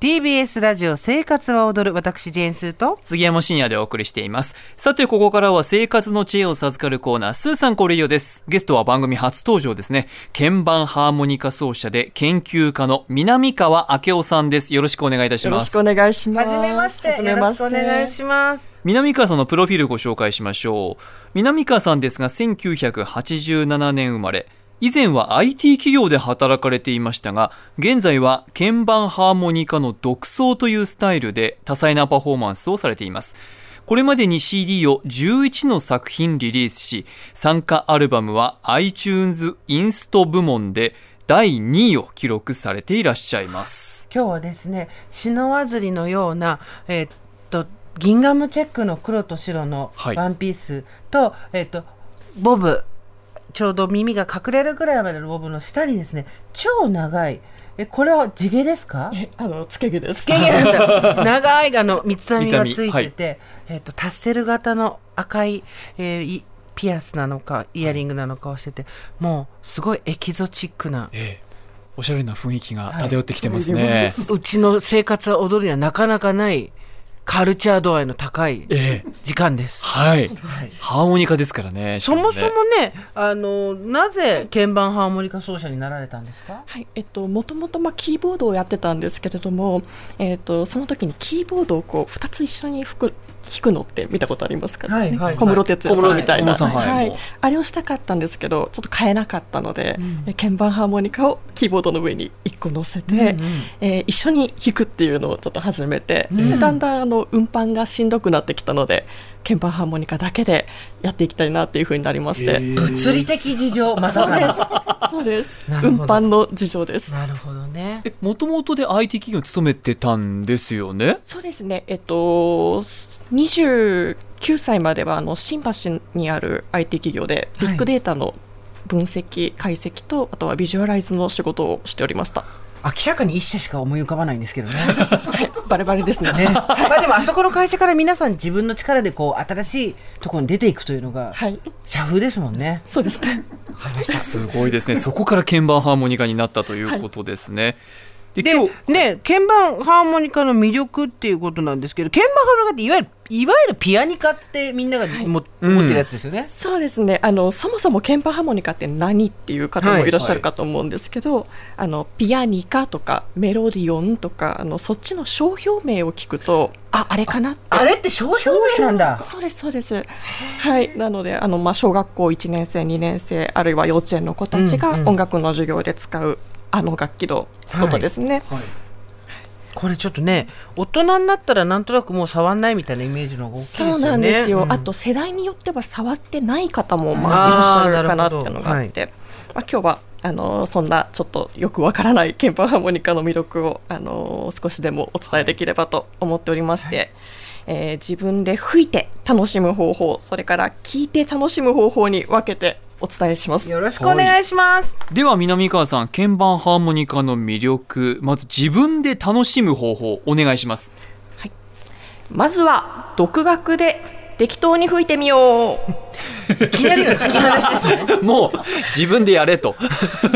TBS ラジオ生活は踊る私ジェーンスーと杉山深夜でお送りしています。さてここからは生活の知恵を授かるコーナースーさんこれよです。ゲストは番組初登場ですね。鍵盤ハーモニカ奏者で研究家の南川明夫さんです。よろしくお願いいたします。よろしくお願いします。はじめまして。よろしくお願いします。南川さんのプロフィールご紹介しましょう。南川さんですが1987年生まれ以前は IT 企業で働かれていましたが現在は鍵盤ハーモニカの独奏というスタイルで多彩なパフォーマンスをされています。これまでに CD を11の作品リリースし参加アルバムは iTunes インスト部門で第2位を記録されていらっしゃいます。今日はですね篠わずりのようなえー、っとギンガムチェックの黒と白のワンピースと、はい、えー、っとボブちょうど耳が隠れるぐらいまでのボブの下にですね超長い。えこれは地毛ですか？あのつけ毛です。つけ毛なんだ。長いあの三つ編みがついてて、はい、えっ、ー、とタッセル型の赤い、えー、ピアスなのかイヤリングなのかをしてて、もうすごいエキゾチックな、ええ、おしゃれな雰囲気が漂ってきてますね、はい、うちの生活は踊るにはなかなかないカルチャー度合いの高い時間です。えー、はい、ハーモニカですからね。そもそもね、あのなぜ鍵盤ハーモニカ奏者になられたんですか？はい、えっともともとまあキーボードをやってたんですけれども、えっとその時にキーボードをこう二つ一緒に吹く弾くのって見たことありますか？ね、はいはい、小室哲哉さんみたいな、はい、はい、あれをしたかったんですけどちょっと買えなかったので、うん、鍵盤ハーモニカをキーボードの上に1個乗せて、うんうん、えー、一緒に弾くっていうのをちょっと始めて、うん、だんだんあの運搬がしんどくなってきたので鍵盤ハーモニカだけでやっていきたいなっていうふうになりまして、物理的事情まさかそうです。運搬の事情です。なるほどね。もともとで IT 企業に勤めてたんですよね？そうですね。えっと29歳まではあの新橋にある IT 企業でビッグデータの分析、解析とあとはビジュアライズの仕事をしておりました明らかに一社しか思い浮かばないんですけどね。はい、バレバレですね。ねまあでもあそこの会社から皆さん自分の力でこう新しいところに出ていくというのが、はい、社風ですもんね。そうですね。すごいですね。そこから鍵盤ハーモニカになったということですね。はいでね鍵盤ハーモニカの魅力っていうことなんですけど鍵盤ハーモニカっていわゆるいわゆるピアニカってみんながも、はい、持ってるやつですよね、うん、そうですね。あのそもそも鍵盤ハーモニカって何っていう方もいらっしゃるかと思うんですけど、はいはい、あのピアニカとかメロディオンとかあのそっちの商標名を聞くとああれかなって。あれって商標名なんだ。そうですそうです。はい。なのであの、まあ、小学校1年生2年生あるいは幼稚園の子たちが音楽の授業で使うあの楽器のことですね。はいはいこれちょっとね大人になったらなんとなくもう触んないみたいなイメージの大きいですよね。そうなんですよ、うん、あと世代によっては触ってない方もまあいらっしゃるかなっていうのがあって、はい、まあ、今日はあのそんなちょっとよくわからない鍵盤ハーモニカの魅力をあの少しでもお伝えできればと思っておりまして。はいえー、自分で吹いて楽しむ方法それから聞いて楽しむ方法に分けてお伝えしますよろしくお願いしますでは南川さん鍵盤ハーモニカの魅力まず自分で楽しむ方法お願いします、はい、まずは独学で適当に吹いてみよう。いきなりの突き放しですね。もう自分でやれと。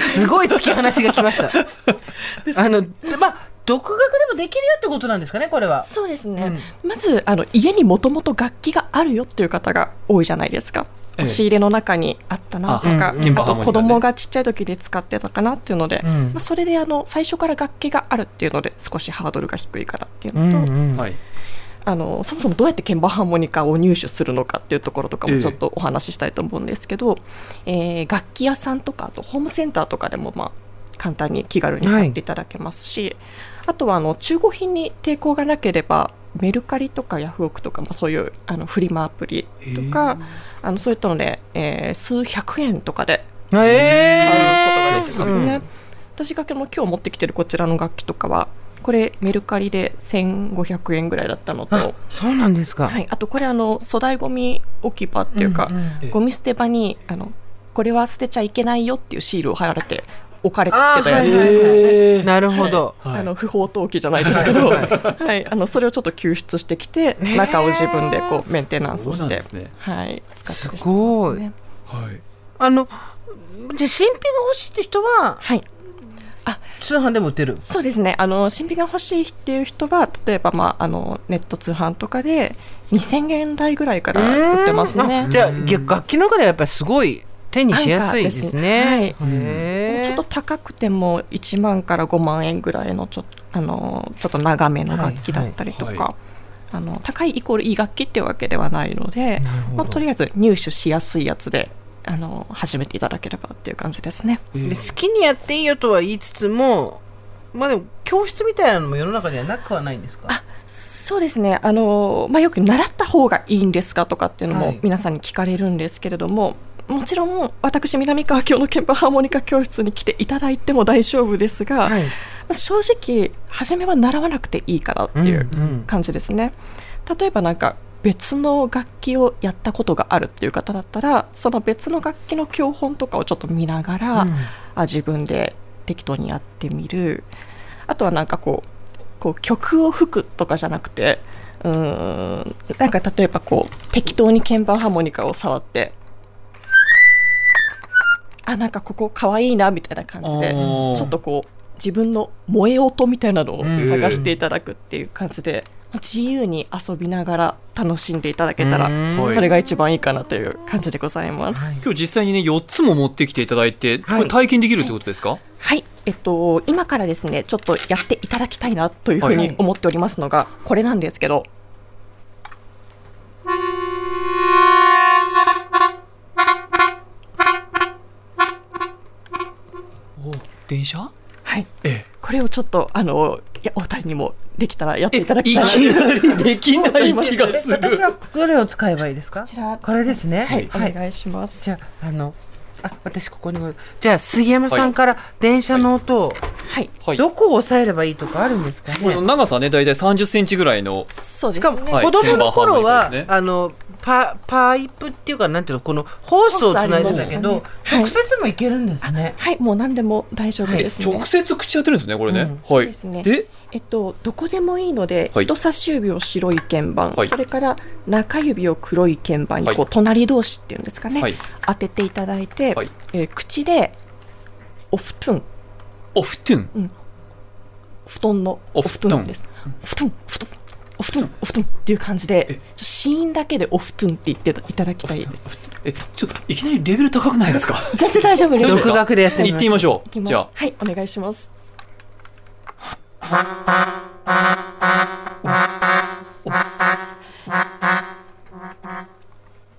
すごい突き放しが来ました。あのまあ独学でもできるよってことなんですかね、これは。そうですね。うん、まずあの家にもともと楽器があるよっていう方が多いじゃないですか。押し入れの中にあったなとか、あと子供がちっちゃい時に使ってたかなっていうので、まあ、それであの最初から楽器があるっていうので少しハードルが低いからっていうのと、あのそもそもどうやって鍵盤ハーモニカを入手するのかっていうところとかもちょっとお話ししたいと思うんですけど、えー、えー、楽器屋さんとかあとホームセンターとかでもまあ簡単に気軽に買っていただけますし、はい、あとはあの中古品に抵抗がなければメルカリとかヤフオクとか、まあ、そういうあのフリマアプリとかあのそういったので、えー、数百円とかで買うことができますね。私が今日持ってきてるこちらの楽器とかはこれメルカリで1500円ぐらいだったのとそうなんですか、はい、あとこれあの粗大ごみ置き場っていうか、うんうん、ゴミ捨て場にあのこれは捨てちゃいけないよっていうシールを貼られて置かれてたやつ。ですね。なるほど、はい、あの不法投棄じゃないですけど、はい、あのそれをちょっと救出してきて、中を自分でこうメンテナンスして、ね、はい、使ったりしてますね。はい。あのじゃ新品が欲しいって人は、はい。通販でも売ってる？そうですね。あの新品が欲しいっていう人は例えば、まあ、あのネット通販とかで2000円台ぐらいから売ってますね。じゃあ楽器の中ではやっぱりすごい手にしやすいですね。はい、ちょっと高くても1万から5万円ぐらいのちょあのちょっと長めの楽器だったりとか、はいはい、あの高いイコールいい楽器っていうわけではないので、まあ、とりあえず入手しやすいやつであの始めていただければっていう感じですね。で好きにやっていいよとは言いつつもまあでも教室みたいなのも世の中にはなくはないんですか？そうですね。あの、まあ、よく習った方がいいんですかとかっていうのも皆さんに聞かれるんですけれども、はい、もちろん私南川京の鍵盤ハーモニカ教室に来ていただいても大丈夫ですが、はい、正直初めは習わなくていいからっていう感じですね。うんうん、例えばなんか別の楽器をやったことがあるっていう方だったらその別の楽器の教本とかをちょっと見ながら、うん、あ自分で適当にやってみる。あとはなんかこうこう曲を吹くとかじゃなくてうんなんか例えばこう適当に鍵盤ハーモニカを触ってあなんかここかわいいなみたいな感じでちょっとこう自分の萌え音みたいなのを探していただくっていう感じで、自由に遊びながら楽しんでいただけたらそれが一番いいかなという感じでございます、はい、今日実際にね4つも持ってきていただいて、これ体験できるってことですか、はい、はい、えっと今からですねちょっとやっていただきたいなというふうに思っておりますのが、これなんですけど電車？はい、ええ、これをちょっとあのいやお二人にもできたらやっていただきたい。いきなりできない気がする。私はどれを使えばいいですか？こちら。これですね。はい、はい、お願いします。じゃああのあ私ここにじゃあ杉山さんから電車の音を、はい、はい、どこを抑えればいいとかあるんですか？ね長さね大体三十センチぐらいの。そうです、ね、しかも子供の頃は、ね、あのパパイプっていうかなんていうのこのホースをつないでんだけど、ね、直接もいけるんですね、はい、はい、もう何でも大丈夫です、ね。はい、直接口当てるんですねこれね、うん、はい。そうですね。でえっと、どこでもいいので、はい、人差し指を白い鍵盤、はい、それから中指を黒い鍵盤にこう、はい、隣同士っていうんですかね、当てていただいて、はい、えー、口でお布団お布団、うん、布団のお布団です。布団布団お布団お布団。っていう感じで死因だけでお布団って言っていただきたいえちょっといきなりレベル高くないですか？全然大丈夫です。独学でやってみましょう。じゃあ。はいお願いします。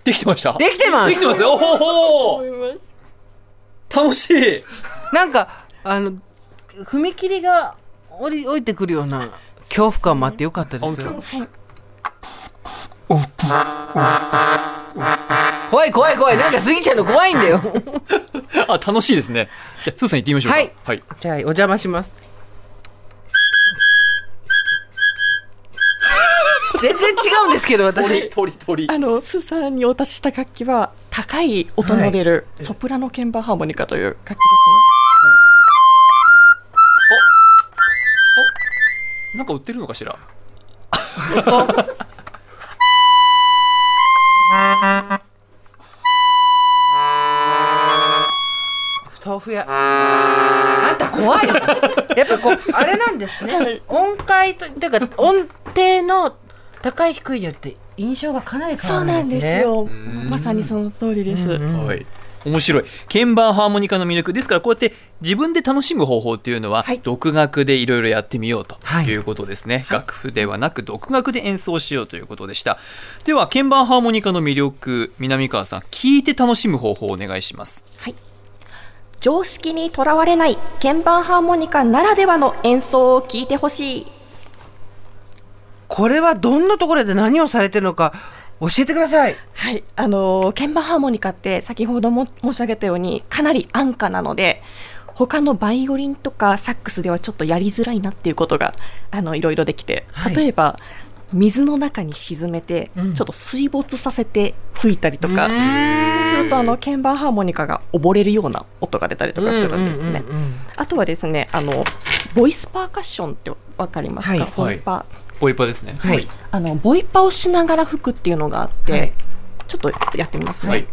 できてました？できてます。できてますおお楽しい。なんかあの踏切が降り降りてくるような恐怖感もあってよかったです。よ。怖い怖い怖い。なんか過ぎちゃうの怖いんだよ。あ楽しいですね。じゃあスーさん行ってみましょうはい、はい、じゃあお邪魔します。全然違うんですけど私。鳥鳥あのスーさんにお渡しした楽器は高い音の出る、ソプラノ鍵盤ハーモニカという楽器ですね、なんか売ってるのかしら？豆腐屋あんた怖いやっぱこうあれなんですね、はい、音階というか音程の高い低いによって印象がかなり変わるんですね。そうなんですよ。まさにその通りです、はい面白い。鍵盤ハーモニカの魅力。ですからこうやって自分で楽しむ方法っていうのは、はい、独学でいろいろやってみようとい。うことですね、はい、楽譜ではなく独学で演奏しようということでした。では鍵盤ハーモニカの魅力南川さん聞いて楽しむ方法をお願いします。はい。常識にとらわれない鍵盤ハーモニカならではの演奏を聞いてほしい。これはどんなところで何をされてるのか教えてください。はい、あの鍵盤ハーモニカって先ほども申し上げたようにかなり安価なので。他のバイオリンとかサックスではちょっとやりづらいなっていうことがあのいろいろできて、例えば水の中に沈めて、ちょっと水没させて吹いたりとか、そうするとあの鍵盤ハーモニカが溺れるような音が出たりとかするんですね。あとはですねあのボイスパーカッションってわかりますか、はい、ボイパボイパですね。はい。あのボイパをしながら吹くっていうのがあって、はい、ちょっとやってみますね。はい。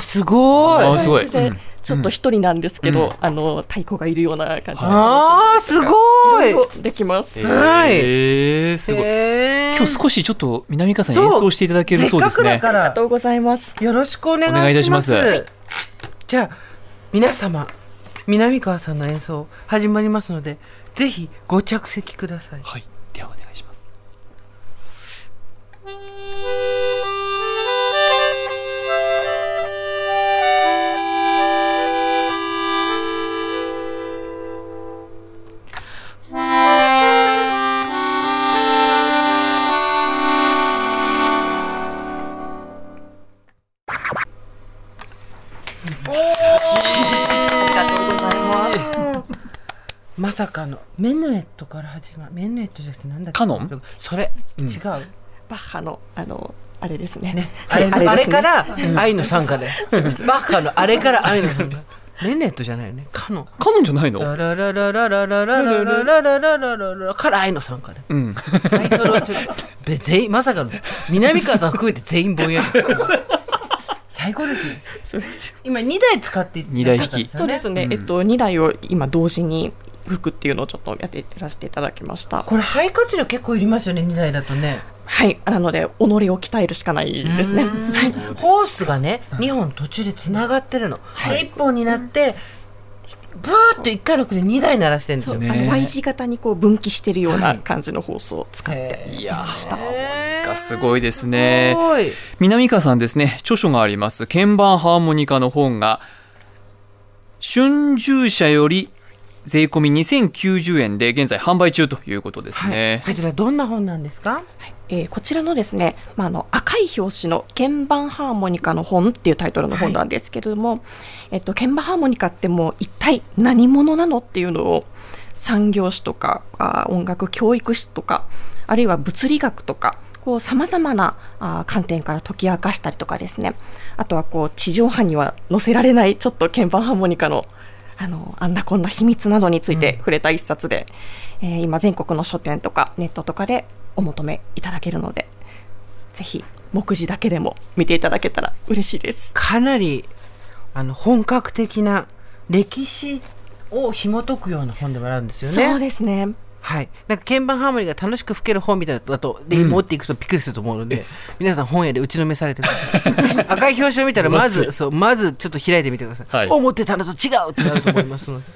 すごい。すごい。ちょっと一人なんですけど、うん、あの太鼓がいるような感じああすごいできます。はい。えー、すごい。今日少しちょっと南川さん演奏していただけるそうですね。ありがとうございます。よろしくお願いいたします。じゃあ皆様南川さんの演奏始まりますのでぜひご着席ください。はい。まさかのメヌエットから始まるメヌエットじゃなくてなんだっけ？カノン？それ、うん、違う。バッハのあのあれですね、ね、あれ,、あれから愛の参加で。バッハのあれから愛の参加。メネットじゃないよね。カノン。カノンじゃないの？ラララララララララララララララから愛の参加で、うん、タイトルはちょっと全員まさかの南川さん含めて全員ぼんやり最高ですね。今2台使って2台引き。そうですね、えっと2台を今同時に服っていうのをちょっとやってやらせていただきました。これ肺活量結構いりますよね2台だとね。はい。なので己を鍛えるしかないですね。ホースがね2本途中でつながってるの、はい、1本になってブーッと1回のくで2台鳴らしてるんですよ、ね、あの Y 字型にこう分岐してるような感じのホースを使って。いました、がすごいですね。南川さんですね。著書があります。鍵盤ハーモニカの本が春秋社より税込み2090円で現在販売中ということですね、はい、こちらどんな本なんですか、はい、えー、こちらのですね、まあ、あの赤い表紙の鍵盤ハーモニカの本っていうタイトルの本なんですけれども、はい、えっと、鍵盤ハーモニカってもう一体何者なのっていうのを産業史とかあ音楽教育史とかあるいは物理学とかこう様々なあ観点から解き明かしたりとかですね。あとはこう地上波には載せられないちょっと鍵盤ハーモニカのあのあんなこんな秘密などについて触れた一冊で、うん、えー、今全国の書店とかネットとかでお求めいただけるのでぜひ目次だけでも見ていただけたら嬉しいです。かなりあの本格的な歴史を紐解くような本でもあるんですよね。そうですねはい、なんか鍵盤ハーモニーが楽しく吹ける本みたいなだとで、持っていくとびっくりすると思うので、皆さん本屋で打ちのめされてください赤い表紙を見たらまずそうまずちょっと開いてみてください、はい、思ってたのと違うってなると思います。ので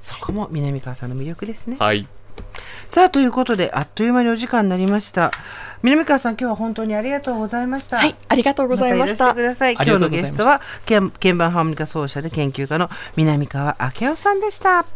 そこも南川さんの魅力ですね。はい。さあということであっという間にお時間になりました。南川さん今日は本当にありがとうございました。はいありがとうございました。ください。今日のゲストは鍵盤ハーモニカ奏者で研究家の南川明夫さんでした